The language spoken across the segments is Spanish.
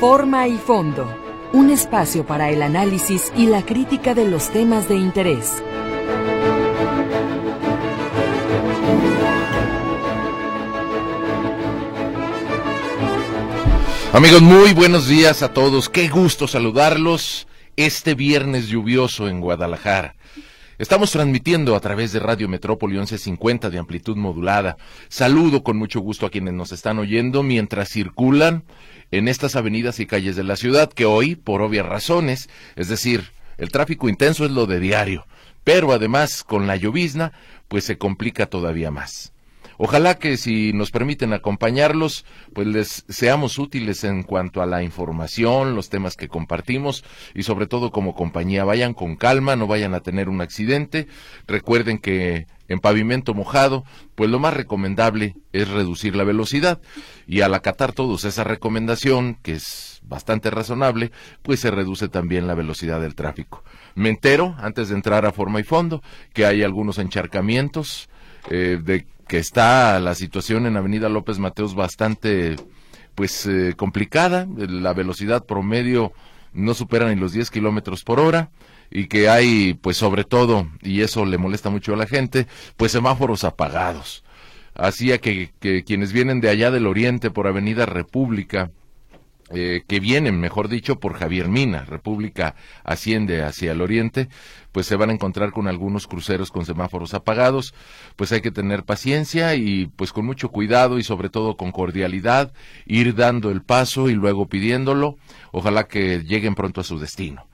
Forma y fondo. Un espacio para el análisis y la crítica de los temas de interés. Amigos, muy buenos días a todos. Qué gusto saludarlos este viernes lluvioso en Guadalajara. Estamos transmitiendo a través de Radio Metrópoli 1150 de amplitud modulada. Saludo con mucho gusto a quienes nos están oyendo mientras circulan en estas avenidas y calles de la ciudad que hoy, por obvias razones, es decir, el tráfico intenso es lo de diario, pero además con la llovizna, pues se complica todavía más. Ojalá que si nos permiten acompañarlos, pues les seamos útiles en cuanto a la información, los temas que compartimos y sobre todo como compañía. Vayan con calma, no vayan a tener un accidente. Recuerden que en pavimento mojado, pues lo más recomendable es reducir la velocidad y al acatar todos esa recomendación, que es bastante razonable, pues se reduce también la velocidad del tráfico. Me entero, antes de entrar a forma y fondo, que hay algunos encharcamientos eh, de que está la situación en Avenida López Mateos bastante pues eh, complicada, la velocidad promedio no supera ni los 10 kilómetros por hora y que hay pues sobre todo, y eso le molesta mucho a la gente, pues semáforos apagados. Hacía que, que quienes vienen de allá del oriente por Avenida República, eh, que vienen, mejor dicho, por Javier Mina, República asciende hacia el oriente, pues se van a encontrar con algunos cruceros con semáforos apagados, pues hay que tener paciencia y pues con mucho cuidado y sobre todo con cordialidad, ir dando el paso y luego pidiéndolo, ojalá que lleguen pronto a su destino.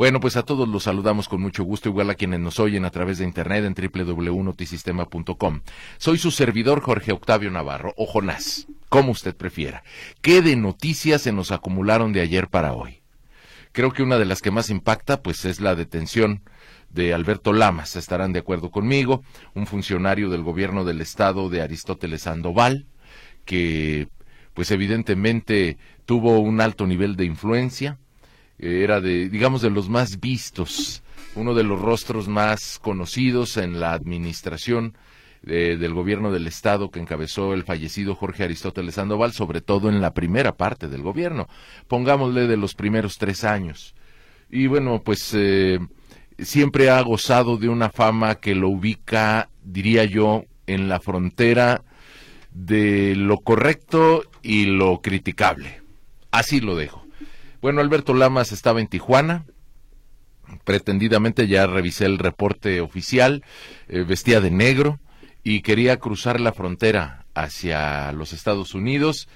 Bueno, pues a todos los saludamos con mucho gusto, igual a quienes nos oyen a través de internet en www.notisistema.com. Soy su servidor Jorge Octavio Navarro, o Jonás, como usted prefiera. ¿Qué de noticias se nos acumularon de ayer para hoy? Creo que una de las que más impacta, pues es la detención de Alberto Lamas, estarán de acuerdo conmigo, un funcionario del gobierno del estado de Aristóteles Sandoval, que pues evidentemente tuvo un alto nivel de influencia, era de, digamos, de los más vistos, uno de los rostros más conocidos en la administración del gobierno del Estado que encabezó el fallecido Jorge Aristóteles Sandoval, sobre todo en la primera parte del gobierno, pongámosle de los primeros tres años. Y bueno, pues eh, siempre ha gozado de una fama que lo ubica, diría yo, en la frontera de lo correcto y lo criticable. Así lo dejo. Bueno, Alberto Lamas estaba en Tijuana, pretendidamente ya revisé el reporte oficial, eh, vestía de negro y quería cruzar la frontera hacia los Estados Unidos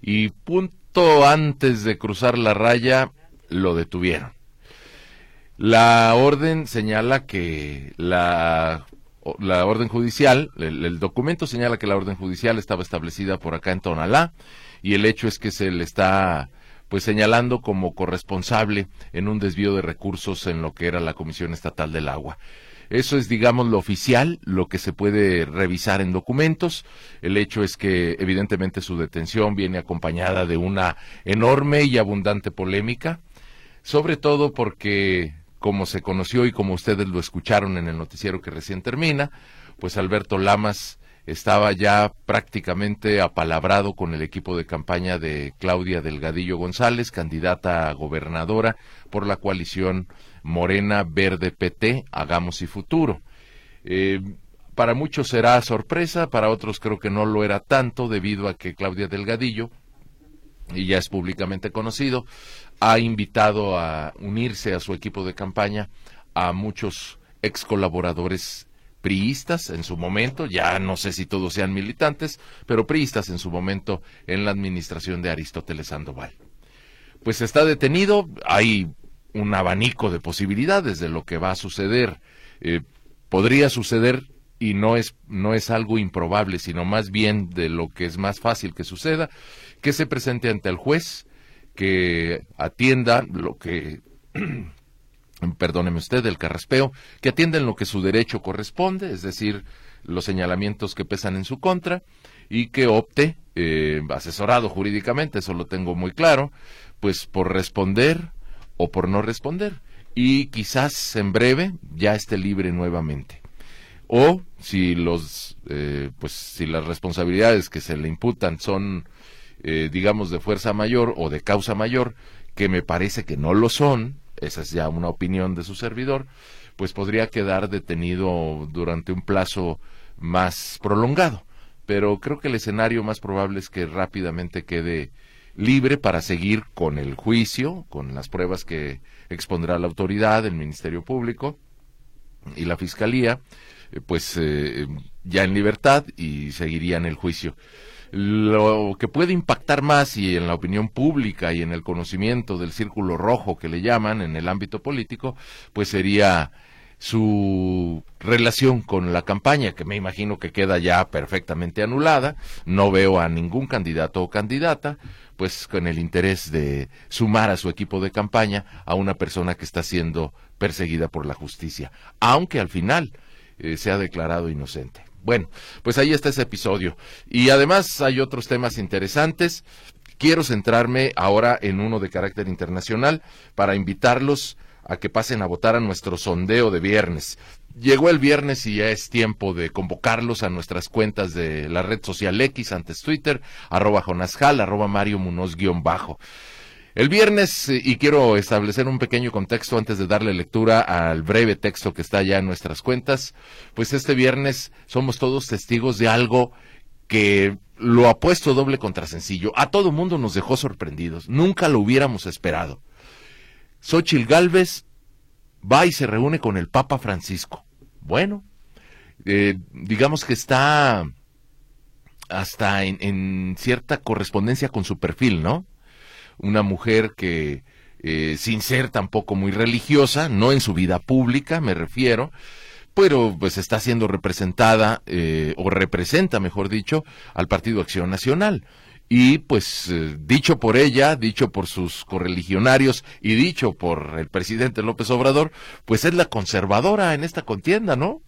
y punto antes de cruzar la raya lo detuvieron. La orden señala que la, la orden judicial, el, documento señala que la orden judicial estaba establecida por acá en Tonalá y el hecho es que se le está pues señalando como corresponsable en un desvío de recursos en lo que era la Comisión Estatal del Agua. Eso es, digamos, lo oficial, lo que se puede revisar en documentos. El hecho es que, evidentemente, su detención viene acompañada de una enorme y abundante polémica, sobre todo porque, como se conoció y como ustedes lo escucharon en el noticiero que recién termina, pues Alberto Lamas estaba ya prácticamente apalabrado con el equipo de campaña de Claudia Delgadillo González, candidata a gobernadora por la coalición Morena Verde PT, Hagamos y Futuro. Eh, para muchos será sorpresa, para otros creo que no lo era tanto debido a que Claudia Delgadillo, y ya es públicamente conocido, ha invitado a unirse a su equipo de campaña a muchos ex colaboradores priistas en su momento, ya no sé si todos sean militantes, pero priistas en su momento en la administración de Aristóteles Sandoval. Pues está detenido, hay un abanico de posibilidades de lo que va a suceder. Eh, podría suceder y no es, no es algo improbable, sino más bien de lo que es más fácil que suceda, que se presente ante el juez, que atienda lo que perdóneme usted, el carraspeo, que atienden lo que su derecho corresponde, es decir, los señalamientos que pesan en su contra, y que opte, eh, asesorado jurídicamente, eso lo tengo muy claro, pues por responder o por no responder, y quizás en breve ya esté libre nuevamente. O si los, eh, pues si las responsabilidades que se le imputan son eh, digamos, de fuerza mayor o de causa mayor, que me parece que no lo son, esa es ya una opinión de su servidor, pues podría quedar detenido durante un plazo más prolongado. Pero creo que el escenario más probable es que rápidamente quede libre para seguir con el juicio, con las pruebas que expondrá la autoridad, el Ministerio Público y la Fiscalía, eh, pues eh, ya en libertad y seguirían el juicio. Lo que puede impactar más y en la opinión pública y en el conocimiento del círculo rojo que le llaman en el ámbito político, pues sería su relación con la campaña, que me imagino que queda ya perfectamente anulada. No veo a ningún candidato o candidata, pues con el interés de sumar a su equipo de campaña a una persona que está siendo perseguida por la justicia, aunque al final eh, se ha declarado inocente. Bueno, pues ahí está ese episodio. Y además hay otros temas interesantes. Quiero centrarme ahora en uno de carácter internacional para invitarlos a que pasen a votar a nuestro sondeo de viernes. Llegó el viernes y ya es tiempo de convocarlos a nuestras cuentas de la red social X, antes Twitter, arroba Jonasjal, arroba Mario Munoz guion bajo. El viernes, eh, y quiero establecer un pequeño contexto antes de darle lectura al breve texto que está ya en nuestras cuentas, pues este viernes somos todos testigos de algo que lo ha puesto doble contra sencillo. A todo mundo nos dejó sorprendidos, nunca lo hubiéramos esperado. Xochil Gálvez va y se reúne con el Papa Francisco. Bueno, eh, digamos que está hasta en cierta correspondencia con su perfil, ¿no? una mujer que, eh, sin ser tampoco muy religiosa, no en su vida pública, me refiero, pero pues está siendo representada, eh, o representa, mejor dicho, al Partido Acción Nacional. Y pues eh, dicho por ella, dicho por sus correligionarios y dicho por el presidente López Obrador, pues es la conservadora en esta contienda, ¿no?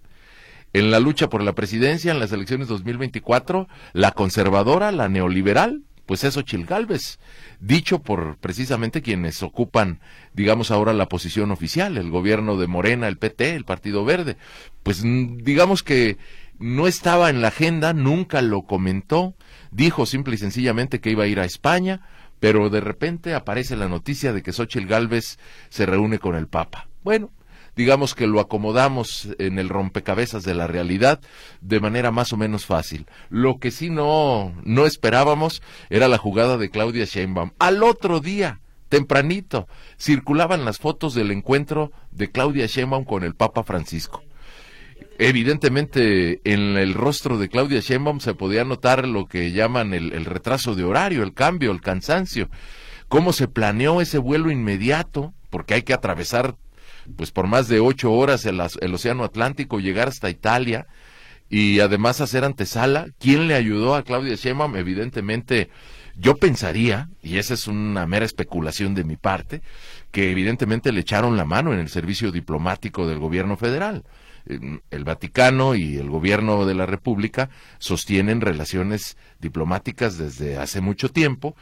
En la lucha por la presidencia en las elecciones 2024, la conservadora, la neoliberal, pues es Ochil Gálvez, dicho por precisamente quienes ocupan, digamos ahora, la posición oficial, el gobierno de Morena, el PT, el Partido Verde. Pues digamos que no estaba en la agenda, nunca lo comentó, dijo simple y sencillamente que iba a ir a España, pero de repente aparece la noticia de que Xochitl Gálvez se reúne con el Papa. Bueno, digamos que lo acomodamos en el rompecabezas de la realidad de manera más o menos fácil. Lo que sí no, no esperábamos era la jugada de Claudia Sheinbaum. Al otro día, tempranito, circulaban las fotos del encuentro de Claudia Sheinbaum con el Papa Francisco. Evidentemente, en el rostro de Claudia Sheinbaum se podía notar lo que llaman el, retraso de horario, el cambio, el cansancio. Cómo se planeó ese vuelo inmediato, porque hay que atravesar pues por más de ocho horas el, el Océano Atlántico, llegar hasta Italia y además hacer antesala. ¿Quién le ayudó a Claudia Sheinbaum? Evidentemente, yo pensaría, y esa es una mera especulación de mi parte, que evidentemente le echaron la mano en el servicio diplomático del gobierno federal. El Vaticano y el gobierno de la República sostienen relaciones diplomáticas desde hace mucho tiempo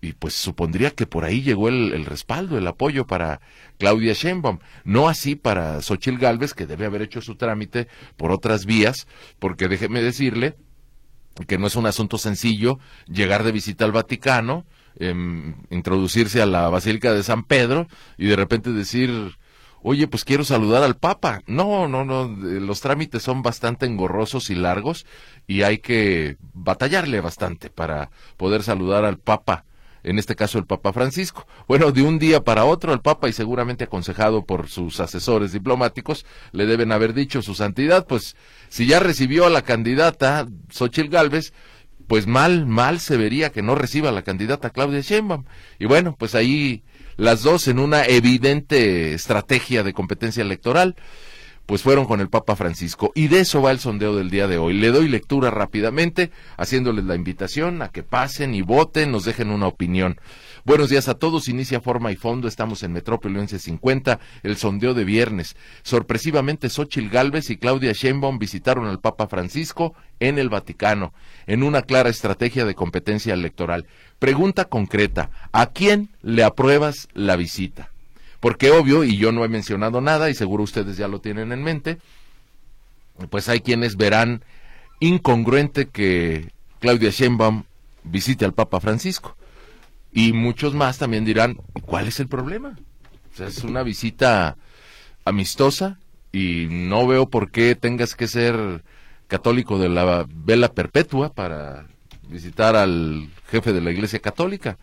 y pues supondría que por ahí llegó el, respaldo, el apoyo para Claudia Sheinbaum, no así para Xochil Gálvez, que debe haber hecho su trámite por otras vías, porque déjeme decirle que no es un asunto sencillo llegar de visita al Vaticano, em, introducirse a la Basílica de San Pedro y de repente decir, oye, pues quiero saludar al Papa. No, no, no, los trámites son bastante engorrosos y largos y hay que batallarle bastante para poder saludar al Papa en este caso el Papa Francisco. Bueno, de un día para otro el Papa, y seguramente aconsejado por sus asesores diplomáticos, le deben haber dicho su santidad, pues si ya recibió a la candidata Xochitl Galvez, pues mal, mal se vería que no reciba a la candidata Claudia Sheinbaum. Y bueno, pues ahí las dos en una evidente estrategia de competencia electoral pues fueron con el Papa Francisco. Y de eso va el sondeo del día de hoy. Le doy lectura rápidamente, haciéndoles la invitación a que pasen y voten, nos dejen una opinión. Buenos días a todos, inicia forma y fondo, estamos en Metrópoli 1150, el sondeo de viernes. Sorpresivamente, Xochil Gálvez y Claudia Sheinbaum visitaron al Papa Francisco en el Vaticano, en una clara estrategia de competencia electoral. Pregunta concreta, ¿a quién le apruebas la visita? Porque obvio, y yo no he mencionado nada, y seguro ustedes ya lo tienen en mente, pues hay quienes verán incongruente que Claudia Sheinbaum visite al Papa Francisco. Y muchos más también dirán, ¿cuál es el problema? Es una visita amistosa y no veo por qué tengas que ser católico de la vela perpetua para visitar al jefe de la Iglesia Católica.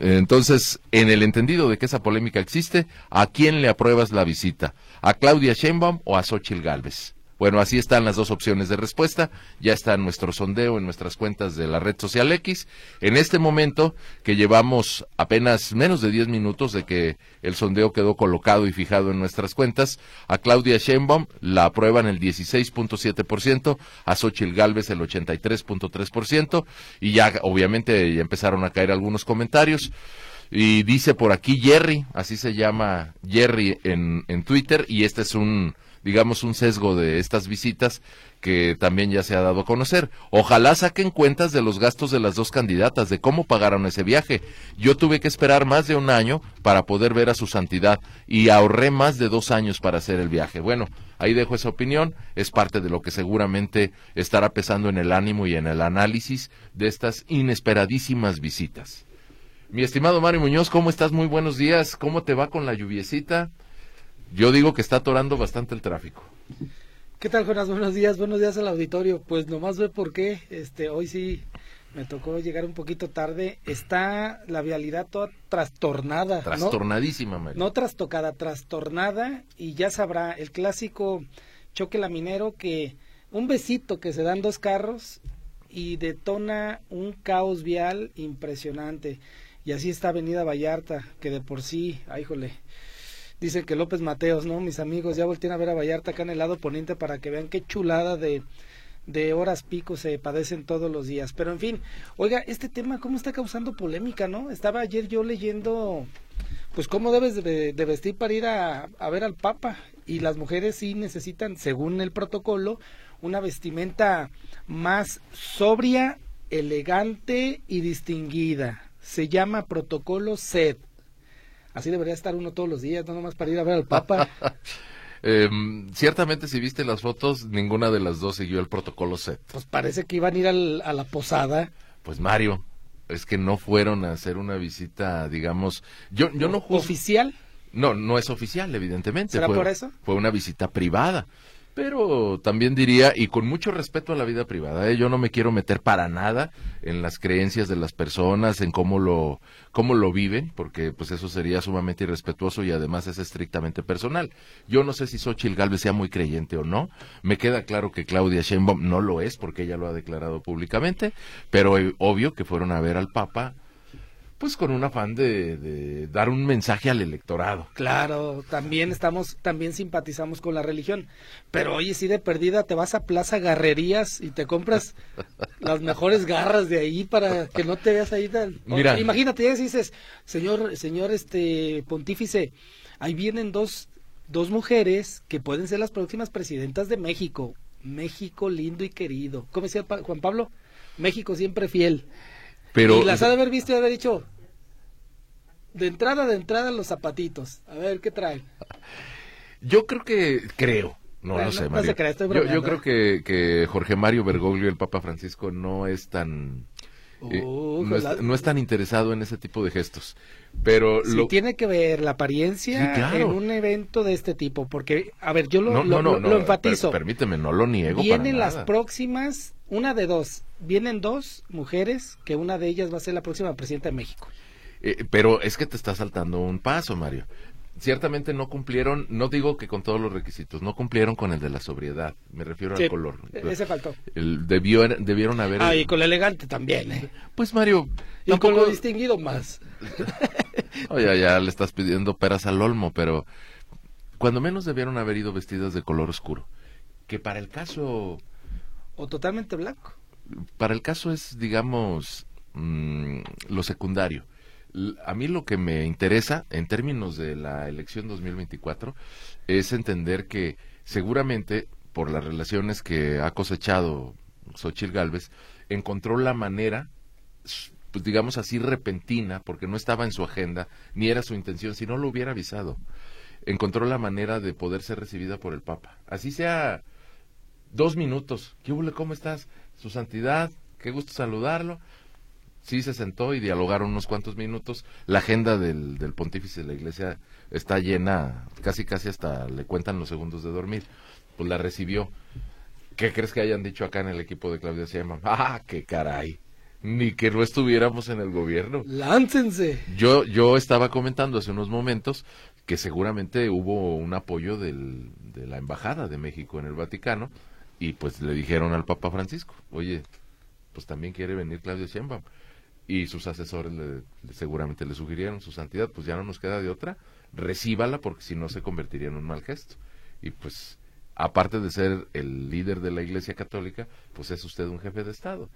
Entonces, en el entendido de que esa polémica existe, ¿a quién le apruebas la visita? ¿A Claudia Sheinbaum o a Xochitl Gálvez? Bueno, así están las dos opciones de respuesta. Ya está nuestro sondeo en nuestras cuentas de la red social X. En este momento, que llevamos apenas menos de 10 minutos de que el sondeo quedó colocado y fijado en nuestras cuentas, a Claudia Sheinbaum la aprueban el 16.7%, a Xochitl Galvez el 83.3%, y ya obviamente ya empezaron a caer algunos comentarios. Y dice por aquí Jerry, así se llama Jerry en, en Twitter, y este es un digamos, un sesgo de estas visitas que también ya se ha dado a conocer. Ojalá saquen cuentas de los gastos de las dos candidatas, de cómo pagaron ese viaje. Yo tuve que esperar más de un año para poder ver a su santidad y ahorré más de dos años para hacer el viaje. Bueno, ahí dejo esa opinión, es parte de lo que seguramente estará pesando en el ánimo y en el análisis de estas inesperadísimas visitas. Mi estimado Mario Muñoz, ¿cómo estás? Muy buenos días. ¿Cómo te va con la lluviecita? Yo digo que está atorando bastante el tráfico. ¿Qué tal, Jonas? Buenos días, buenos días al auditorio. Pues nomás ve por qué, este, hoy sí me tocó llegar un poquito tarde. Está la vialidad toda trastornada. Trastornadísima, ¿no? No trastocada, trastornada. Y ya sabrá, el clásico choque laminero que un besito que se dan dos carros y detona un caos vial impresionante. Y así está Avenida Vallarta, que de por sí, ay, jole, Dice que López Mateos, ¿no? Mis amigos, ya volteen a ver a Vallarta acá en el lado poniente para que vean qué chulada de, de horas pico se padecen todos los días. Pero en fin, oiga, este tema, ¿cómo está causando polémica, no? Estaba ayer yo leyendo, pues, cómo debes de, vestir para ir a, a, ver al Papa. Y las mujeres sí necesitan, según el protocolo, una vestimenta más sobria, elegante y distinguida. Se llama protocolo SED Así debería estar uno todos los días, no nomás para ir a ver al Papa. Em, ciertamente, si viste las fotos, ninguna de las dos siguió el protocolo set. Pues parece que iban a ir a la posada. Pues Mario, es que no fueron a hacer una visita, digamos, yo, yo no ¿Oficial? No, no es oficial, evidentemente. ¿Será por eso? Fue una visita privada pero también diría, y con mucho respeto a la vida privada, ¿eh? yo no me quiero meter para nada en las creencias de las personas, en cómo lo, cómo lo viven, porque pues eso sería sumamente irrespetuoso y además es estrictamente personal. Yo no sé si Xochitl Galvez sea muy creyente o no, me queda claro que Claudia Sheinbaum no lo es, porque ella lo ha declarado públicamente, pero eh, obvio que fueron a ver al Papa pues con un afán de, dar un mensaje al electorado. Claro, también estamos, también simpatizamos con la religión, pero oye, si de perdida te vas a Plaza Garrerías y te compras las mejores garras de ahí para que no te veas ahí. Mira. Imagínate, ya dices, señor, señor este pontífice, ahí vienen dos, dos mujeres que pueden ser las próximas presidentas de México. México lindo y querido. ¿Cómo decía Juan Pablo? México siempre fiel. Pero, y las ha de haber visto y haber dicho, de entrada, de entrada los zapatitos. A ver, ¿qué trae? Yo creo que, creo, no lo sé, Mario. yo, creo que, que Jorge Mario Bergoglio, el Papa Francisco, no es tan... Eh, uh, no, es, tan interesado en ese tipo de gestos. Pero lo... tiene que ver la apariencia en un evento de este tipo, porque, a ver, yo lo, lo, lo enfatizo. permíteme, no lo niego. Vienen las próximas, una de dos, vienen dos mujeres, que una de ellas va a ser la próxima presidenta de México. Eh, pero es que te está saltando un paso, Mario. Ciertamente no cumplieron, no digo que con todos los requisitos, no cumplieron con el de la sobriedad, me refiero al color. Ese faltó. El, debió, debieron haber... Ah, y con lo elegante también, ¿eh? Pues Mario... Y con lo distinguido más. Oye, ya le estás pidiendo peras al olmo, pero cuando menos debieron haber ido vestidas de color oscuro. Que para el caso... O totalmente blanco. Para el caso es, digamos, mm, lo secundario a mí lo que me interesa en términos de la elección 2024 es entender que seguramente por las relaciones que ha cosechado Xochitl Galvez, encontró la manera, pues digamos así, repentina, porque no estaba en su agenda, ni era su intención, si no lo hubiera avisado, encontró la manera de poder ser recibida por el Papa. Así sea dos minutos. ¿Qué hubo? ¿Cómo estás? Su santidad, qué gusto saludarlo sí se sentó y dialogaron unos cuantos minutos. La agenda del, del pontífice de la iglesia está llena, casi casi hasta le cuentan los segundos de dormir. Pues la recibió. ¿Qué crees que hayan dicho acá en el equipo de Claudia Sheinbaum? ¡Ah, qué caray! Ni que no estuviéramos en el gobierno. ¡Láncense! Yo, yo estaba comentando hace unos momentos que seguramente hubo un apoyo del, de la Embajada de México en el Vaticano y pues le dijeron al Papa Francisco, oye, pues también quiere venir Claudia Sheinbaum. Y sus asesores le, seguramente le sugirieron, su santidad, pues ya no nos queda de otra, recíbala porque si no se convertiría en un mal gesto. Y pues, aparte de ser el líder de la Iglesia Católica, pues es usted un jefe de Estado.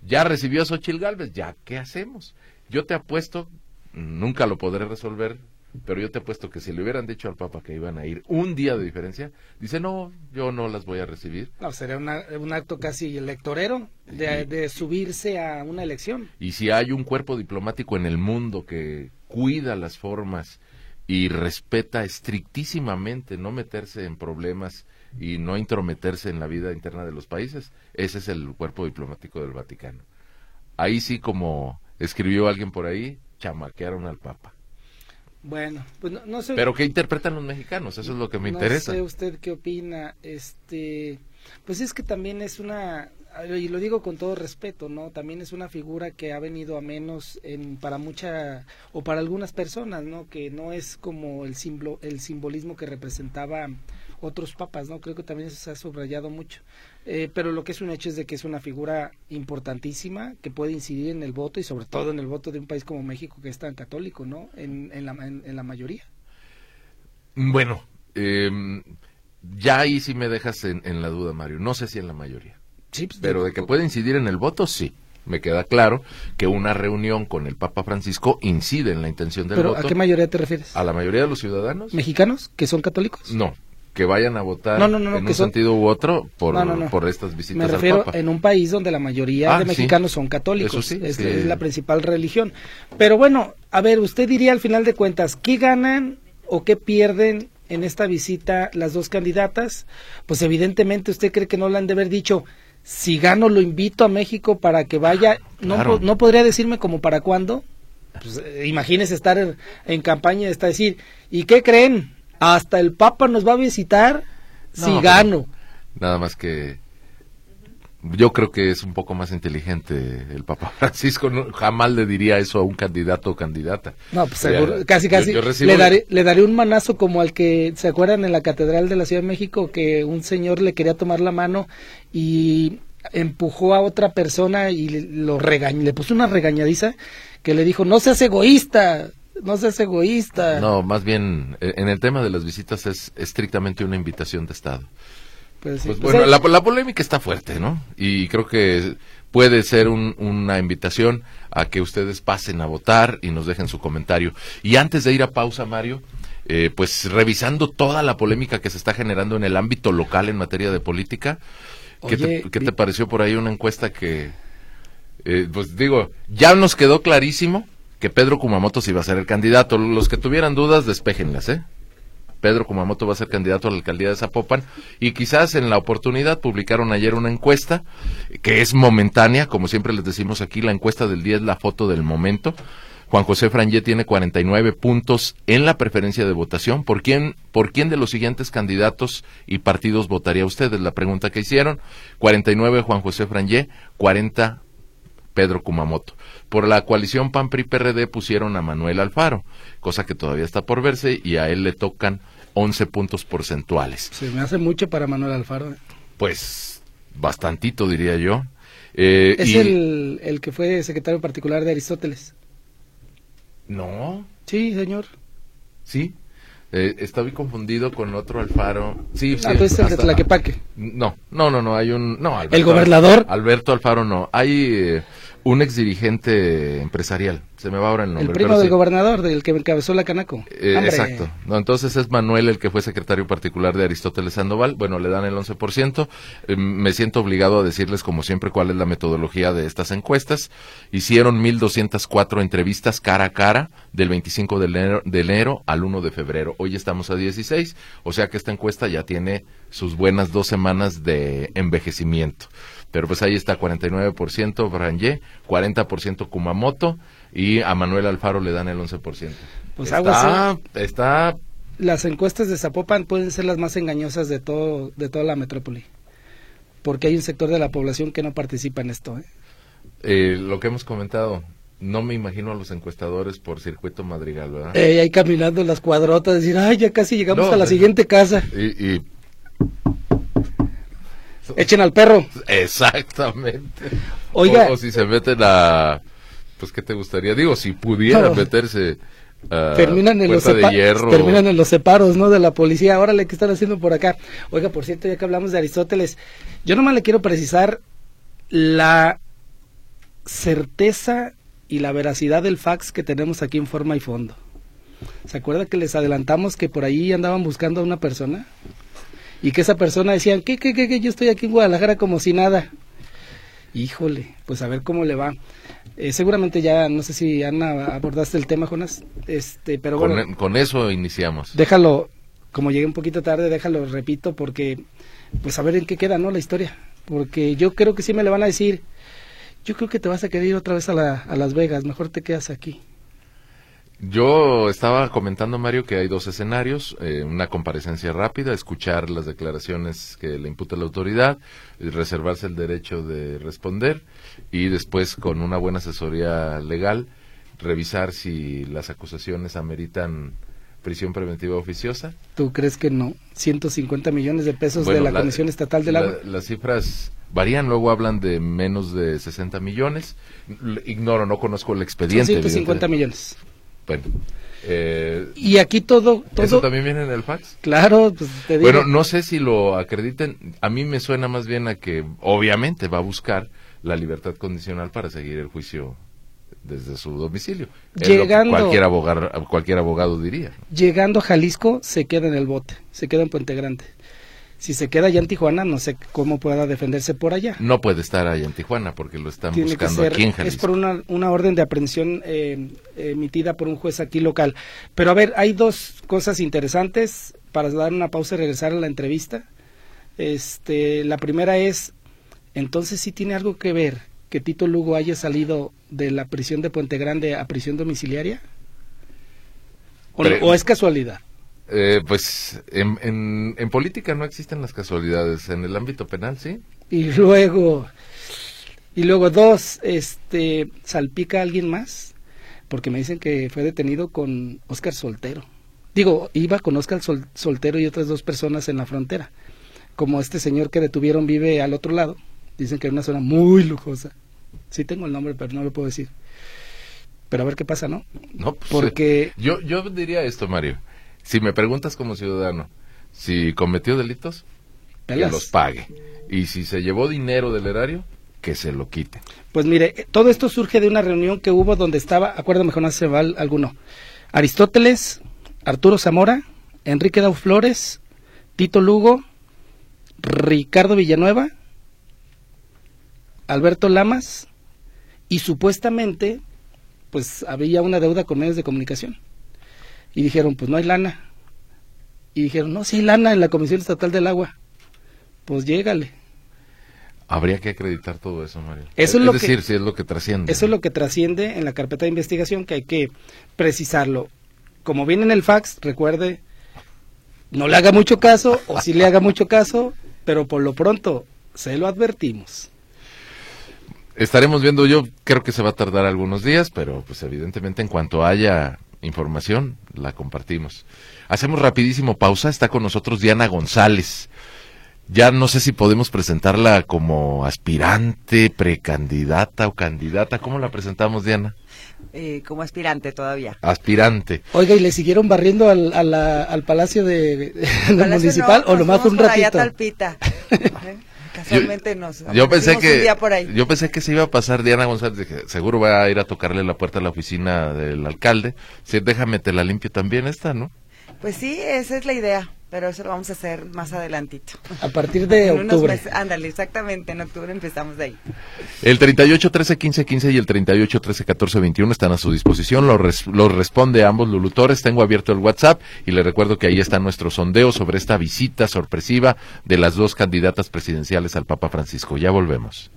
Ya recibió a Xochil ya, ¿qué hacemos? Yo te apuesto, nunca lo podré resolver, pero yo te apuesto que si le hubieran dicho al Papa que iban a ir un día de diferencia, dice, no, yo no las voy a recibir. No, sería un acto casi electorero de, de, subirse a una elección. Y si hay un cuerpo diplomático en el mundo que cuida las formas y respeta estrictísimamente no meterse en problemas y no intrometerse en la vida interna de los países, ese es el cuerpo diplomático del Vaticano. Ahí sí, como escribió alguien por ahí, chamaquearon al Papa. Bueno, pues no, sé. Pero ¿qué interpretan los mexicanos? Eso es lo que me interesa. No sé usted qué opina. Este, pues es que también es una, y lo digo con todo respeto, ¿no? También es una figura que ha venido a menos en, para mucha, o para algunas personas, ¿no? Que no es como el, símbolo, el simbolismo que representaba otros papas, ¿no? Creo que también eso se ha subrayado mucho. Eh, pero lo que es un hecho es de que es una figura importantísima que puede incidir en el voto y sobre todo en el voto de un país como México que es tan católico, ¿no? En, en, la, en, la mayoría. Bueno, em, ya ahí sí me dejas en, la duda, Mario. No sé si en la mayoría. Sí, pues, pero de que puede incidir en el voto, sí me queda claro que una reunión con el Papa Francisco incide en la intención del voto. ¿Pero a qué mayoría te refieres? ¿A la mayoría de los ciudadanos? ¿Mexicanos que son católicos? No, que vayan a votar en un sentido u otro por, por estas visitas Me refiero en un país donde la mayoría ah, de mexicanos son católicos, es, es, la principal religión. Pero bueno, a ver, usted diría al final de cuentas, ¿qué ganan o qué pierden en esta visita las dos candidatas? Pues evidentemente usted cree que no le han de haber dicho, si gano lo invito a México para que vaya, no, no podría decirme como para cuándo. Pues, eh, imagínese estar en, en campaña y estar decir, ¿y qué creen? Hasta el Papa nos va a visitar si gano. Nada más que yo creo que es un poco más inteligente el Papa Francisco. jamás le diría eso a un candidato o candidata. No, pues seguro, casi, casi. le, daré, le daré un manazo como al que, ¿se acuerdan en la Catedral de la Ciudad de México que un señor le quería tomar la mano y empujó a otra persona y le, lo regañó, le puso una regañadiza que le dijo, no seas egoísta, no seas egoísta. No, más bien, eh, en el tema de las visitas es estrictamente una invitación de Estado. Pues, pues, pues bueno, la, polémica está fuerte, ¿no? Y creo que puede ser una invitación a que ustedes pasen a votar y nos dejen su comentario. Y antes de ir a pausa, Mario, eh, pues revisando toda la polémica que se está generando en el ámbito local en materia de política, ¿qué, te, pareció por ahí una encuesta que, eh, pues digo, ya nos quedó clarísimo que Pedro Kumamoto sí iba a ser el candidato. Los que tuvieran dudas, despejenlas, ¿eh? Pedro Kumamoto va a ser candidato a la alcaldía de Zapopan y quizás en la oportunidad publicaron ayer una encuesta que es momentánea, como siempre les decimos aquí, la encuesta del día es la foto del momento. Juan José Frangé tiene 49 puntos en la preferencia de votación. ¿Por quién, ¿Por quién de los siguientes candidatos y partidos votaría usted? Es la pregunta que hicieron. 49 Juan José Frangé, 40 Pedro Kumamoto. Por la coalición PAN-PRI-PRD pusieron a Manuel Alfaro, cosa que todavía está por verse, y a él le tocan 11 puntos porcentuales. Se me hace mucho para Manuel Alfaro. ¿eh? Pues bastantito, diría yo. Eh, es el, el que fue secretario particular de Aristóteles. No. Sí, señor. Sí. Eh, estaba confundido con otro Alfaro. Sí, sí. Ah, pues el de Tlaquepaque. No, no, no, no, hay un... No, ¿El gobernador? Alberto Alfaro no. Hay... Eh, un ex dirigente empresarial. Se me va ahora el nombre. El primo del gobernador, del que encabezó la Canaco. Eh, exacto. No, entonces es Manuel el que fue secretario particular de Aristóteles Sandoval. Bueno, le dan el 11%. Eh, me siento obligado a decirles, como siempre, cuál es la metodología de estas encuestas. Hicieron 1.204 entrevistas cara a cara del 25 de enero, de enero al 1 de febrero. Hoy estamos a 16, o sea que esta encuesta ya tiene sus buenas dos semanas de envejecimiento. Pero pues ahí está 49% Franje, 40% Kumamoto y a Manuel Alfaro le dan el 11%. Pues está, está las encuestas de Zapopan pueden ser las más engañosas de todo de toda la metrópoli. Porque hay un sector de la población que no participa en esto. ¿eh? Eh, lo que hemos comentado, no me imagino a los encuestadores por circuito madrigal, ¿verdad? Eh, ahí caminando las cuadrotas, decir, ay, ya casi llegamos a la siguiente casa. Y, Echen al perro. Exactamente. Oiga. O, si se meten a. Pues, ¿qué te gustaría? Digo, si pudieran meterse. terminan, en los terminan en los separos, ¿no? De la policía. Órale, ¿qué están haciendo por acá? Oiga, por cierto, ya que hablamos de Aristóteles, yo nomás le quiero precisar la certeza y la veracidad del fax que tenemos aquí en forma y fondo. ¿Se acuerda que les adelantamos que por ahí andaban buscando a una persona? Y que esa persona decían, ¿qué, qué, qué, qué? Yo estoy aquí en Guadalajara como si nada. Híjole, pues a ver cómo le va. Eh, seguramente ya, no sé si Ana abordaste el tema, Jonas, este, pero con, bueno. Con eso iniciamos. Déjalo, como llegué un poquito tarde, déjalo, repito, porque, pues a ver en qué queda, ¿no? La historia. Porque yo creo que sí me le van a decir, yo creo que te vas a querer ir otra vez a, la, a Las Vegas, mejor te quedas aquí. Yo estaba comentando, Mario, que hay dos escenarios, eh, una comparecencia rápida, escuchar las declaraciones que le imputa la autoridad, reservarse el derecho de responder y después, con una buena asesoría legal, revisar si las acusaciones ameritan prisión preventiva oficiosa. ¿Tú crees que no? 150 millones de pesos de la, Comisión Estatal del Agua. las cifras varían, luego hablan de menos de 60 millones. Ignoro, no conozco el expediente. 150 millones. Bueno. Eh, y aquí todo, todo... ¿Eso también viene en el fax? Claro, pues te digo. Bueno, no sé si lo acrediten. A mí me suena más bien a que obviamente va a buscar la libertad condicional para seguir el juicio desde su domicilio. Llegando, cualquier, abogado, cualquier abogado diría. Llegando a Jalisco, se queda en el bote, se queda en Puente Grande si se queda allá en Tijuana, no sé cómo pueda defenderse por allá. No puede estar allá en Tijuana porque lo están buscando aquí en Jalisco. Es por una, una orden de aprehensión eh, emitida por un juez aquí local. Pero a ver, hay dos cosas interesantes para dar una pausa y regresar a la entrevista. Este, la primera es, entonces sí tiene algo que ver que Tito Lugo haya salido de la prisión de Puente Grande a prisión domiciliaria. o es casualidad? Eh, pues en, en, política no existen las casualidades, en el ámbito penal sí. Y luego, y luego dos, este, salpica a alguien más, porque me dicen que fue detenido con Oscar Soltero. Digo, iba con Oscar Soltero y otras dos personas en la frontera. Como este señor que detuvieron vive al otro lado, dicen que es una zona muy lujosa. Sí tengo el nombre, pero no lo puedo decir. Pero a ver qué pasa, ¿no? No, pues, porque yo yo diría esto, Mario si me preguntas como ciudadano, si cometió delitos, que los pague. Y si se llevó dinero del erario, que se lo quite. Pues mire, todo esto surge de una reunión que hubo donde estaba, acuérdame Jonás Ceval alguno, Aristóteles, Arturo Zamora, Enrique Dau Flores, Tito Lugo, Ricardo Villanueva, Alberto Lamas, y supuestamente, pues había una deuda con medios de comunicación y dijeron, pues no hay lana. Y dijeron, no, sí hay lana en la Comisión Estatal del Agua. Pues llégale. Habría que acreditar todo eso, Mario. Eso es, lo decir, si es lo que trasciende. Eso es lo que trasciende en la carpeta de investigación, que hay que precisarlo. Como viene en el fax, recuerde, no le haga mucho caso, o sí le haga mucho caso, pero por lo pronto, se lo advertimos. Estaremos viendo, yo creo que se va a tardar algunos días, pero pues evidentemente en cuanto haya información, la compartimos. Hacemos rapidísimo pausa, está con nosotros Diana González. Ya no sé si podemos presentarla como aspirante, precandidata o candidata. ¿Cómo la presentamos, Diana? Eh, como aspirante todavía. Aspirante. Oiga, ¿y le siguieron barriendo al, al Palacio de, Municipal o nomás un ratito? talpita. Casualmente yo, nos yo pensé que yo pensé que se iba a pasar Diana González dije, seguro va a ir a tocarle la puerta a la oficina del alcalde si déjame te la limpio también esta no pues sí esa es la idea pero eso lo vamos a hacer más adelantito. A partir de En unos octubre. meses- ándale, exactamente, en octubre empezamos de ahí. El 38 13 15 15 y el 38 13 14 21 están a su disposición. Los, res- los responde ambos Lulutores. Tengo abierto el WhatsApp y le recuerdo que ahí está nuestro sondeo sobre esta visita sorpresiva de las dos candidatas presidenciales al Papa Francisco. Ya volvemos.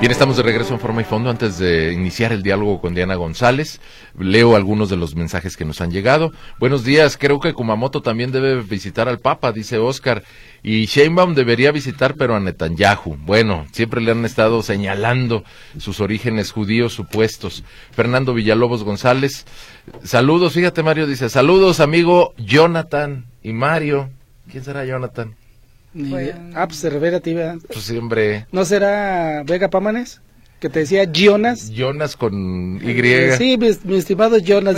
Bien, estamos de regreso en forma y fondo. Antes de iniciar el diálogo con Diana González, leo algunos de los mensajes que nos han llegado. Buenos días, creo que Kumamoto también debe visitar al Papa, dice Oscar. Y Sheinbaum debería visitar, pero a Netanyahu. Bueno, siempre le han estado señalando sus orígenes judíos supuestos. Fernando Villalobos González, saludos, fíjate Mario, dice, saludos amigo Jonathan y Mario. ¿Quién será Jonathan? Ni Bueno. idea. Ah, pues Tiva. Pues siempre ¿No será Vega Pámanes? Que te decía Jonas. Jonas con Y. Sí, mi, mi estimado Jonas.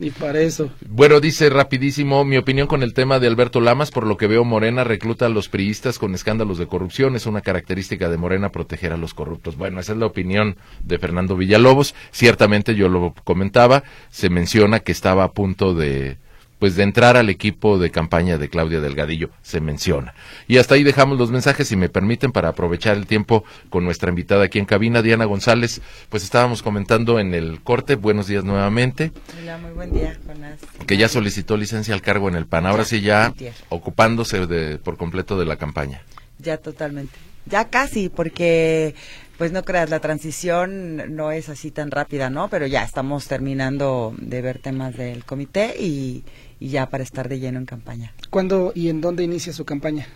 Y para eso. Bueno, dice rapidísimo, mi opinión con el tema de Alberto Lamas, por lo que veo Morena recluta a los priistas con escándalos de corrupción, es una característica de Morena proteger a los corruptos. Bueno, esa es la opinión de Fernando Villalobos, ciertamente yo lo comentaba, se menciona que estaba a punto de pues de entrar al equipo de campaña de Claudia Delgadillo, se menciona. Y hasta ahí dejamos los mensajes, si me permiten, para aprovechar el tiempo con nuestra invitada aquí en cabina, Diana González, pues estábamos comentando en el corte, buenos días nuevamente, Hola, muy buen día, Jonás. que ya solicitó licencia al cargo en el PAN. Ahora sí ya ocupándose de, por completo de la campaña. Ya totalmente. Ya casi, porque, pues no creas, la transición no es así tan rápida, ¿no? Pero ya estamos terminando de ver temas del comité y, y ya para estar de lleno en campaña. ¿Cuándo y en dónde inicia su campaña?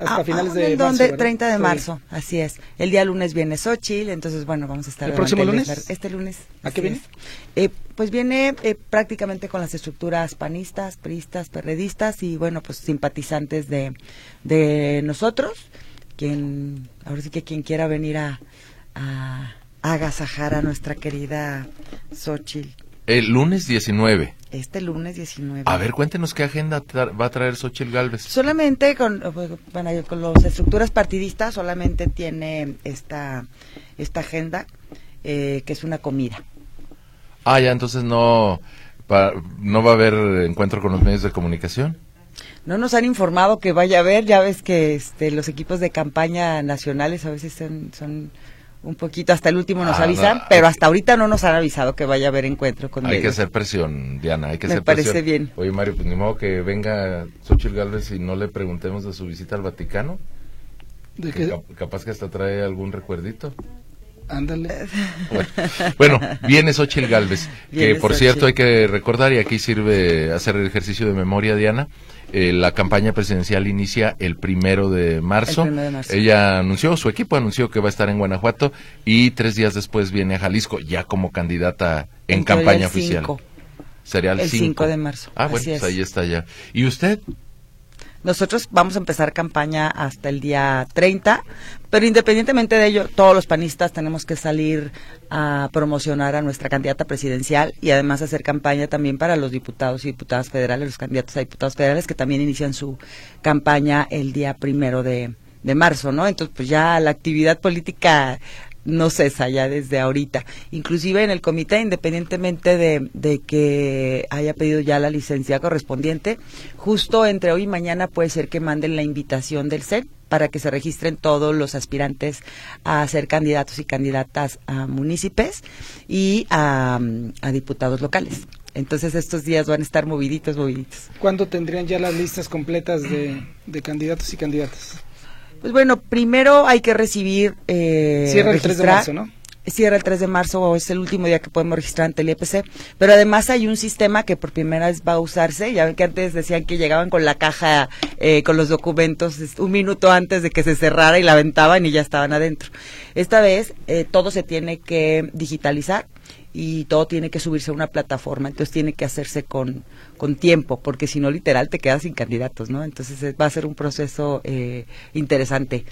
Hasta Ah, finales ah, de ¿en marzo. dónde? ¿verdad? 30 de marzo, así es. El día lunes viene Xochitl, entonces bueno, vamos a estar... ¿El próximo lunes? Este lunes. ¿A qué viene? Eh, pues viene eh, prácticamente con las estructuras panistas, priistas, perredistas y bueno, pues simpatizantes de, de nosotros. Quien, ahora sí que quien quiera venir a, a, a agasajar a nuestra querida Xochitl El lunes 19. este lunes 19. A ver, cuéntenos qué agenda va a traer Xochitl Galvez. Solamente con, bueno, con las estructuras partidistas solamente tiene esta, esta agenda eh, que es una comida. Ah, ya, entonces no, pa- no va a haber encuentro con los medios de comunicación. No nos han informado que vaya a haber, ya ves que este, los equipos de campaña nacionales a veces son, son un poquito, hasta el último nos Ah, avisan, no, pero hasta ahorita no nos han avisado que vaya a haber encuentro con Hay que hacer presión, Diana, hay que Me hacer parece presión. bien. Oye, Mario, pues ni modo que venga Xochitl Galvez y no le preguntemos de su visita al Vaticano. ¿De Que capaz que hasta trae algún recuerdito. Ándale. Bueno, viene Xochitl Galvez, que por Xochitl. cierto hay que recordar, y aquí sirve hacer el ejercicio de memoria, Diana, eh, la campaña presidencial inicia el primero de marzo. El primero de marzo. Ella anunció, su equipo anunció que va a estar en Guanajuato y tres días después viene a Jalisco, ya como candidata en, campaña el oficial. cinco. Sería el El 5 cinco de marzo, Ah, bueno, pues es. ahí está ya. ¿Y usted? Nosotros vamos a empezar campaña hasta el día 30, pero independientemente de ello, todos los panistas tenemos que salir a promocionar a nuestra candidata presidencial y además hacer campaña también para los diputados y diputadas federales, los candidatos a diputados federales que también inician su campaña el día primero de, de marzo, ¿no? Entonces, pues ya la actividad política no cesa ya desde ahorita. Inclusive en el comité, independientemente de, de que haya pedido ya la licencia correspondiente, justo entre hoy y mañana puede ser que manden la invitación del CEN para que se registren todos los aspirantes a ser candidatos y candidatas a municipios y a, a diputados locales. Entonces estos días van a estar moviditos, moviditos. ¿Cuándo tendrían ya las listas completas de, de candidatos y candidatas? Pues bueno, primero hay que recibir... Eh, Cierra el 3 de registrar- marzo, ¿no? Cierra el 3 de marzo o es el último día que podemos registrar ante el IEPC. Pero además hay un sistema que por primera vez va a usarse. Ya ven que antes decían que llegaban con la caja, eh, con los documentos un minuto antes de que se cerrara y la aventaban y ya estaban adentro. Esta vez eh, todo se tiene que digitalizar y todo tiene que subirse a una plataforma. Entonces tiene que hacerse con, con tiempo porque si no literal te quedas sin candidatos, ¿no? Entonces eh, va a ser un proceso eh, interesante.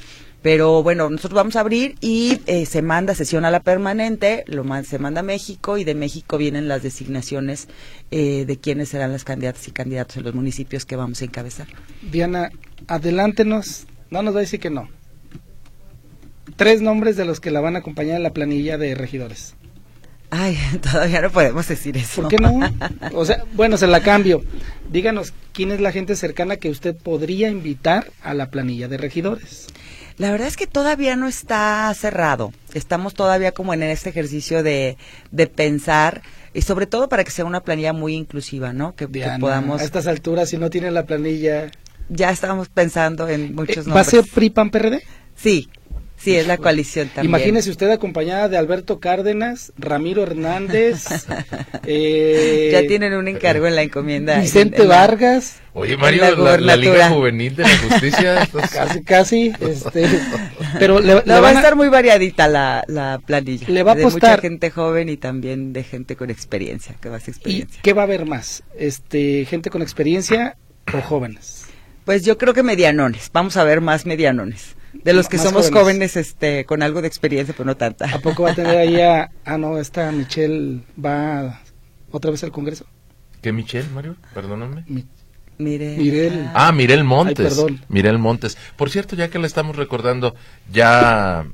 Pero bueno, nosotros vamos a abrir y eh, se manda sesión a la permanente, lo se manda a México y de México vienen las designaciones eh, de quiénes serán las candidatas y candidatos en los municipios que vamos a encabezar. Diana, adelántenos, no nos va a decir que no. Tres nombres de los que la van a acompañar en la planilla de regidores. Ay, todavía no podemos decir eso. ¿Por qué no? O sea, bueno, se la cambio. Díganos, ¿quién es la gente cercana que usted podría invitar a la planilla de regidores? La verdad es que todavía no está cerrado. Estamos todavía como en este ejercicio de, de pensar y sobre todo para que sea una planilla muy inclusiva, ¿no? Que, podamos. A estas alturas, si no tiene la planilla. Ya estamos pensando en muchos nombres. ¿Va a ser PRI PAN PRD? Sí, Sí, es la coalición también. Imagínese usted acompañada de Alberto Cárdenas, Ramiro Hernández. eh, ya tienen un encargo en la encomienda. Vicente Vargas. Oye, Mario, la, Liga Juvenil de la Justicia. casi, casi. Este, pero le, va a estar muy variadita la, la planilla. Le va a de mucha gente joven y también de gente con experiencia, que va a experiencia. ¿Y qué va a haber más? Este, ¿Gente con experiencia o jóvenes? Pues yo creo que medianones. Vamos a ver más medianones de los que somos jóvenes. este con algo de experiencia, pero no tanta. ¿A poco va a tener ahí a, ah no, esta Michelle va otra vez al Congreso? ¿Qué Michelle, Mario? Perdóname. Mirel. Ah, Mirel Montes. Mirel Montes. Por cierto, ya que la estamos recordando, ya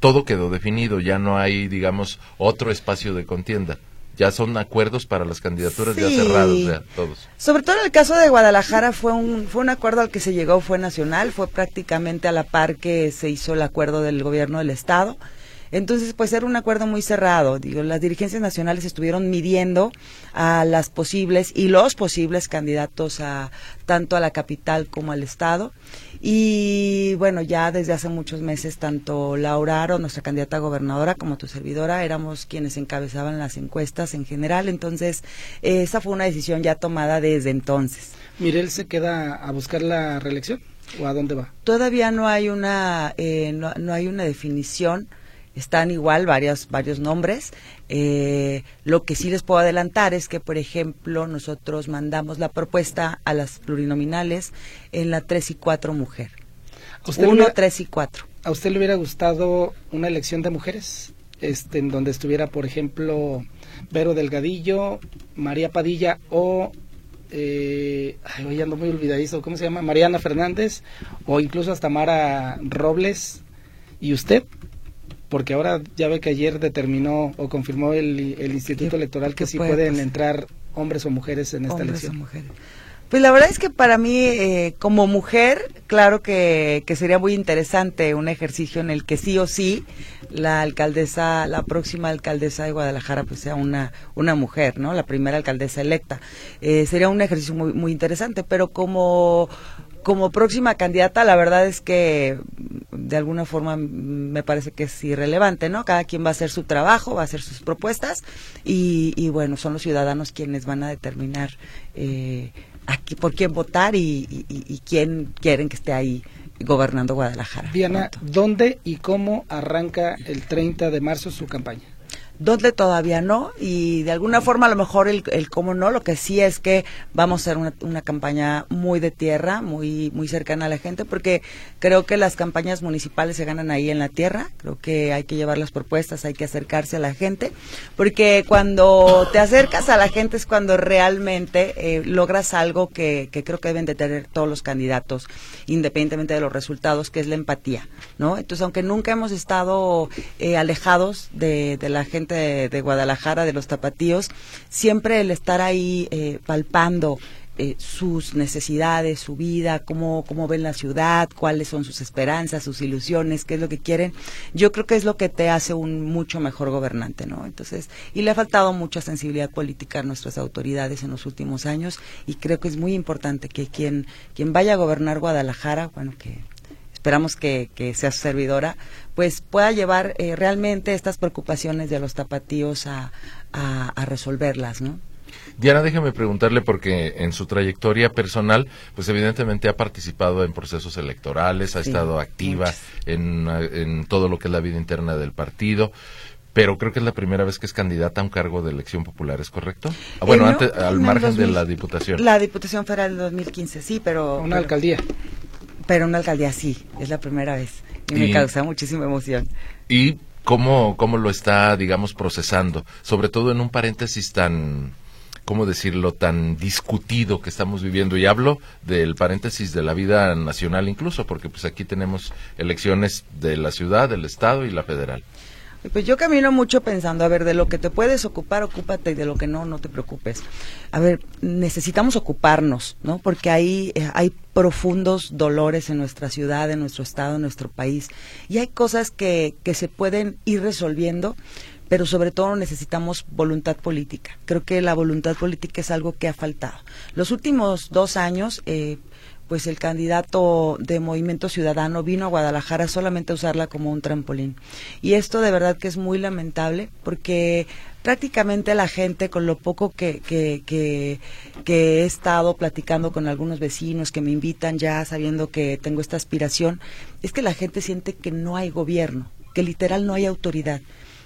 todo quedó definido, ya no hay, digamos, otro espacio de contienda ya son acuerdos para las candidaturas ya cerrados, ya, todos. Sobre todo en el caso de Guadalajara fue un, fue un acuerdo al que se llegó, fue nacional, fue prácticamente a la par que se hizo el acuerdo del gobierno del Estado. Entonces, pues era un acuerdo muy cerrado. Digo, las dirigencias nacionales estuvieron midiendo a las posibles y los posibles candidatos a tanto a la capital como al estado. Y bueno, ya desde hace muchos meses, tanto Laura Aro, nuestra candidata a gobernadora, como tu servidora, éramos quienes encabezaban las encuestas en general. Entonces, esa fue una decisión ya tomada desde entonces. ¿Mirel se queda a buscar la reelección? ¿O a dónde va? Todavía no hay una, eh, no hay una definición están igual varios, varios nombres. Eh, lo que sí les puedo adelantar es que, por ejemplo, nosotros mandamos la propuesta a las plurinominales en la 3 y 4 mujer. Usted 1, 3 y 4. ¿A usted le hubiera gustado una elección de mujeres? Este, en donde estuviera, por ejemplo, Vero Delgadillo, María Padilla o eh, ay, ando muy olvidadizo, ¿cómo se llama? Mariana Fernández o incluso hasta Mara Robles. ¿Y usted? Porque ahora ya ve que ayer determinó o confirmó el, el Instituto Electoral que sí pueden entrar hombres o mujeres en esta elección. Pues la verdad es que para mí, eh, como mujer, claro que, que, sería muy interesante un ejercicio en el que sí o sí la alcaldesa, la próxima alcaldesa de Guadalajara, pues sea una, una mujer, ¿no? La primera alcaldesa electa. Eh, sería un ejercicio muy, muy interesante, pero como como próxima candidata, la verdad es que de alguna forma me parece que es irrelevante, ¿no? Cada quien va a hacer su trabajo, va a hacer sus propuestas y, bueno, son los ciudadanos quienes van a determinar eh, aquí por quién votar y, quién quieren que esté ahí gobernando Guadalajara. Diana, ¿dónde y cómo arranca el 30 de marzo su campaña? Donde todavía no y de alguna forma a lo mejor el, el cómo no lo que sí es que vamos a hacer una, una, campaña muy de tierra muy muy cercana a la gente porque creo que las campañas municipales se ganan ahí en la tierra creo que hay que llevar las propuestas hay que acercarse a la gente porque cuando te acercas a la gente es cuando realmente eh, logras algo que, que creo que deben de tener todos los candidatos independientemente de los resultados que es la empatía no entonces aunque nunca hemos estado eh, alejados de, de la gente de, Guadalajara, de los tapatíos, siempre el estar ahí eh, palpando eh, sus necesidades, su vida, cómo, cómo ven la ciudad, cuáles son sus esperanzas, sus ilusiones, qué es lo que quieren, yo creo que es lo que te hace un mucho mejor gobernante, ¿no? Entonces, y le ha faltado mucha sensibilidad política a nuestras autoridades en los últimos años y creo que es muy importante que quien, quien vaya a gobernar Guadalajara, bueno, que esperamos que, sea su servidora, pues pueda llevar eh, realmente estas preocupaciones de los tapatíos a, a, resolverlas, ¿no? Diana, déjame preguntarle porque en su trayectoria personal, pues evidentemente ha participado en procesos electorales, ha estado activa en, en, todo lo que es la vida interna del partido, pero creo que es la primera vez que es candidata a un cargo de elección popular, ¿es correcto? Ah, bueno, antes, al margen de la diputación. La diputación federal del 2015, sí, pero... Una alcaldía. Pero una alcaldía sí, es la primera vez y, me causa muchísima emoción. ¿Y cómo, cómo lo está, digamos, procesando? Sobre todo en un paréntesis tan, ¿cómo decirlo?, tan discutido que estamos viviendo. Y hablo del paréntesis de la vida nacional incluso, porque pues aquí tenemos elecciones de la ciudad, del estado y la federal. Pues yo camino mucho pensando, a ver, de lo que te puedes ocupar, ocúpate y de lo que no, no te preocupes. A ver, necesitamos ocuparnos, ¿no? Porque ahí eh, hay profundos dolores en nuestra ciudad, en nuestro estado, en nuestro país. Y hay cosas que, que se pueden ir resolviendo pero sobre todo necesitamos voluntad política. Creo que la voluntad política es algo que ha faltado. Los últimos dos años, eh, pues el candidato de Movimiento Ciudadano vino a Guadalajara solamente a usarla como un trampolín. Y esto de verdad que es muy lamentable porque prácticamente la gente, con lo poco que, que, que, que, he estado platicando con algunos vecinos que me invitan ya sabiendo que tengo esta aspiración, es que la gente siente que no hay gobierno, que literal no hay autoridad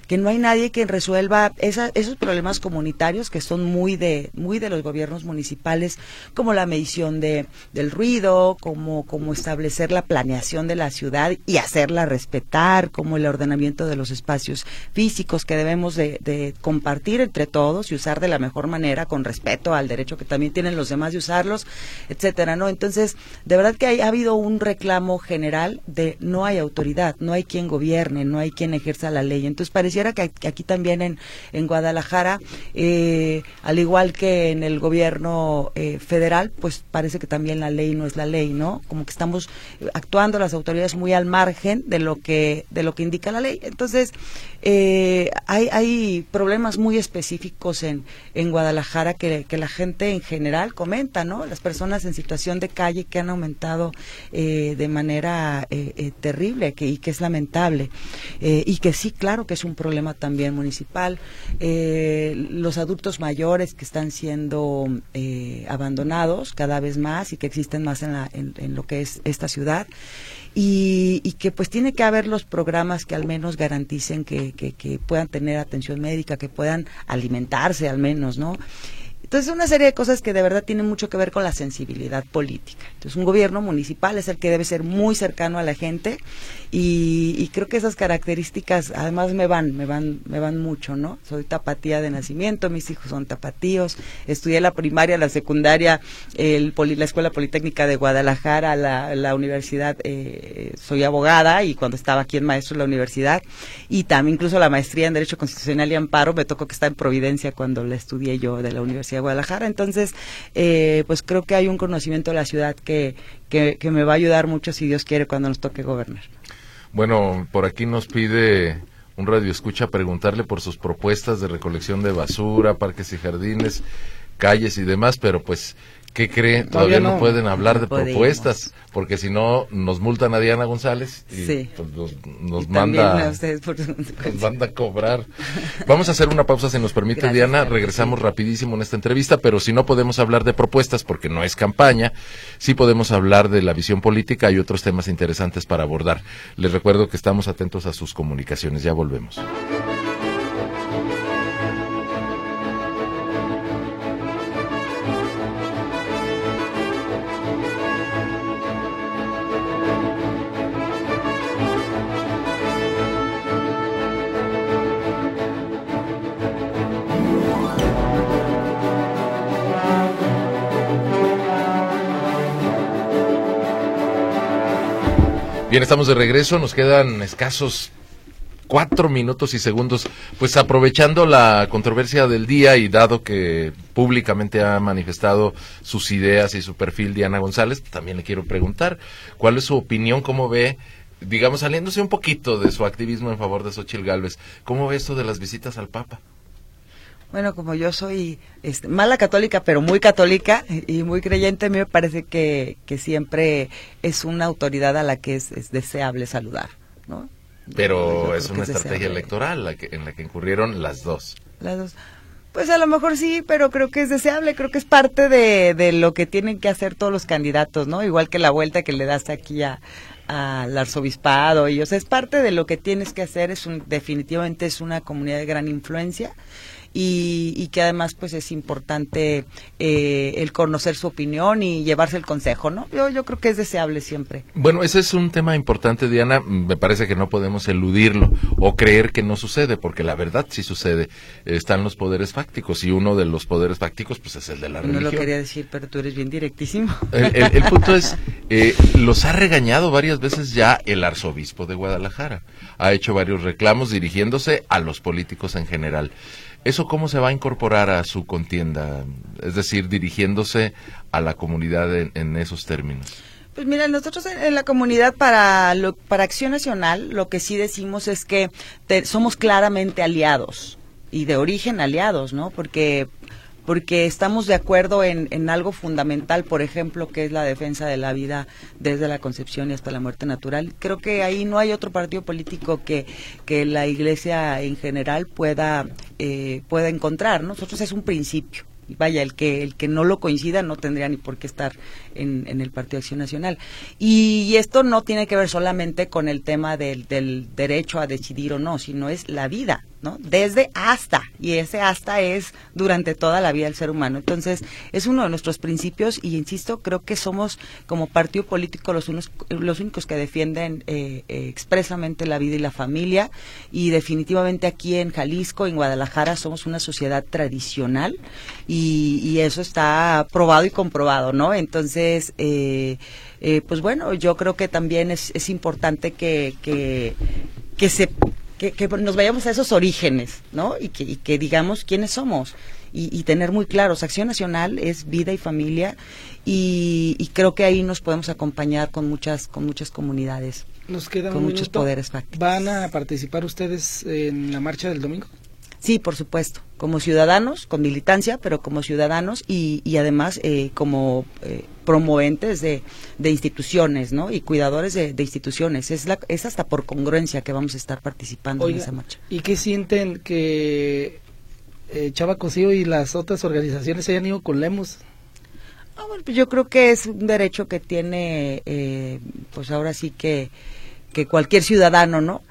que no hay nadie que resuelva esos problemas comunitarios que son muy de muy de los gobiernos municipales, como la medición de, del ruido, como, como establecer la planeación de la ciudad y hacerla respetar, como el ordenamiento de los espacios físicos que debemos de, compartir entre todos y usar de la mejor manera con respeto al derecho que también tienen los demás de usarlos, etcétera, ¿no? Entonces, de verdad que ha habido un reclamo general de no hay autoridad, no hay quien gobierne, no hay quien ejerza la ley. Entonces, parecía que aquí también en, en Guadalajara, eh, al igual que en el gobierno eh, federal, pues parece que también la ley no es la ley, ¿no? Como que estamos actuando las autoridades muy al margen de lo que de lo que indica la ley. Entonces, eh, hay, hay problemas muy específicos en, en Guadalajara que, que la gente en general comenta, ¿no? Las personas en situación de calle que han aumentado de manera terrible que, y que es lamentable. y que sí, claro que es un problema problema también municipal. Eh, los adultos mayores que están siendo eh, abandonados cada vez más y que existen más en, la, en, lo que es esta ciudad. Y, y, que pues tiene que haber los programas que al menos garanticen que, que, que puedan tener atención médica, que puedan alimentarse al menos, ¿no? Entonces, una serie de cosas que de verdad tienen mucho que ver con la sensibilidad política. Entonces, un gobierno municipal es el que debe ser muy cercano a la gente y, creo que esas características además me van, me van, me van mucho, ¿no? Soy tapatía de nacimiento, mis hijos son tapatíos, estudié la primaria, la secundaria, el la Escuela Politécnica de Guadalajara, la, la universidad, eh, soy abogada y cuando estaba aquí en maestro en la universidad y también incluso la maestría en Derecho Constitucional y Amparo me tocó que está en Providencia cuando la estudié yo de la Universidad Guadalajara. Entonces, eh, pues creo que hay un conocimiento de la ciudad que, que, me va a ayudar mucho, si Dios quiere, cuando nos toque gobernar. Bueno, por aquí nos pide un radio escucha preguntarle por sus propuestas de recolección de basura, parques y jardines, calles y demás, pero pues ¿Qué cree? Todavía, no, pueden hablar de propuestas, porque si no nos multan a Diana González y pues, nos, manda, nos manda a cobrar. Vamos a hacer una pausa si nos permite Diana, regresamos rapidísimo en esta entrevista, pero si no podemos hablar de propuestas porque no es campaña, sí podemos hablar de la visión política y otros temas interesantes para abordar. Les recuerdo que estamos atentos a sus comunicaciones, ya volvemos. Bien, estamos de regreso, nos quedan escasos cuatro minutos y segundos, pues aprovechando la controversia del día y dado que públicamente ha manifestado sus ideas y su perfil Diana González, también le quiero preguntar cuál es su opinión, cómo ve, digamos, saliéndose un poquito de su activismo en favor de Xochitl Gálvez, cómo ve esto de las visitas al Papa. Bueno, como yo soy este, mala católica, pero muy católica y muy creyente, a mí me parece que, que siempre es una autoridad a la que es, deseable saludar, ¿no? Pero es una estrategia electoral la que, en la que incurrieron las dos. Las dos. Pues a lo mejor sí, pero creo que es deseable, creo que es parte de, de lo que tienen que hacer todos los candidatos, ¿no? Igual que la vuelta que le das aquí a, al arzobispado y o sea es parte de lo que tienes que hacer es un, definitivamente es una comunidad de gran influencia y, que además pues es importante eh, el conocer su opinión y llevarse el consejo, ¿no? Yo, yo creo que es deseable siempre. Bueno, ese es un tema importante, Diana. Me parece que no podemos eludirlo o creer que no sucede, porque la verdad sí sucede. Están los poderes fácticos y uno de los poderes fácticos pues es el de la religión. No lo quería decir, pero tú eres bien directísimo. El, punto es, eh, los ha regañado varias veces ya el arzobispo de Guadalajara. Ha hecho varios reclamos dirigiéndose a los políticos en general. ¿Eso cómo se va a incorporar a su contienda? Es decir, dirigiéndose a la comunidad en, esos términos. Pues mira, nosotros en la comunidad para, para Acción Nacional lo que sí decimos es que somos claramente aliados y de origen aliados, ¿no? Porque porque estamos de acuerdo en, en, algo fundamental, por ejemplo, que es la defensa de la vida desde la concepción y hasta la muerte natural. Creo que ahí no hay otro partido político que, que la Iglesia en general pueda, eh, pueda encontrar. Nosotros es un principio vaya, el que, el que no lo coincida no tendría ni por qué estar en, en el Partido Acción Nacional. Y, esto no tiene que ver solamente con el tema del, del derecho a decidir o no, sino es la vida, ¿no? Desde hasta, y ese hasta es durante toda la vida del ser humano. Entonces, es uno de nuestros principios y, insisto, creo que somos como partido político los, unos, los únicos que defienden eh, eh, expresamente la vida y la familia y definitivamente aquí en Jalisco, en Guadalajara, somos una sociedad tradicional y, eso está probado y comprobado, ¿no? Entonces, eh, pues bueno, yo creo que también es, es importante que, que, que se que, nos vayamos a esos orígenes, ¿no? Y que, que digamos quiénes somos. Y, tener muy claros, Acción Nacional es vida y familia y, creo que ahí nos podemos acompañar con muchas con muchas comunidades. Nos queda con muchos poderes. ¿Van a participar ustedes en la marcha del domingo? Sí, por supuesto, como ciudadanos, con militancia, pero como ciudadanos y, y además eh, como eh, promoventes de, de, instituciones, ¿no? Y cuidadores de, instituciones. Es, la, es hasta por congruencia que vamos a estar participando en esa marcha. ¿Y qué sienten que eh, Chava Cosío y las otras organizaciones se hayan ido con Lemos? Ah, bueno, pues yo creo que es un derecho que tiene, pues ahora sí que, que cualquier ciudadano, ¿no?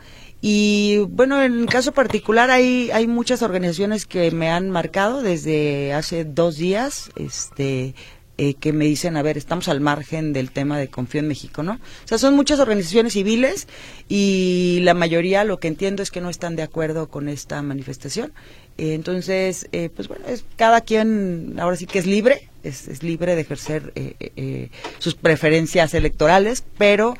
Y bueno, en caso particular hay, hay muchas organizaciones que me han marcado desde hace dos días, este, eh, que me dicen, a ver, estamos al margen del tema de Confío en México, ¿no? O sea, son muchas organizaciones civiles y la mayoría lo que entiendo es que no están de acuerdo con esta manifestación. Entonces, eh, pues bueno, es, cada quien ahora sí que es libre, es, libre de ejercer eh, sus preferencias electorales, pero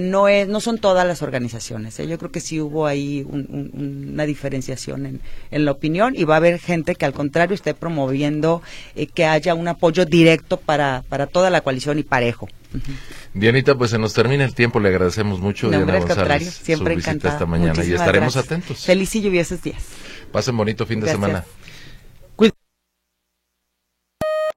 no, es, no son todas las organizaciones. Yo creo que sí hubo ahí una diferenciación en, en, la opinión y va a haber gente que al contrario esté promoviendo que haya un apoyo directo para, para toda la coalición y parejo. Dianita, pues se nos termina el tiempo, le agradecemos mucho no, Diana González siempre su visita esta mañana y estaremos atentos. Feliz y lluviosos días. Pasen bonito fin de semana.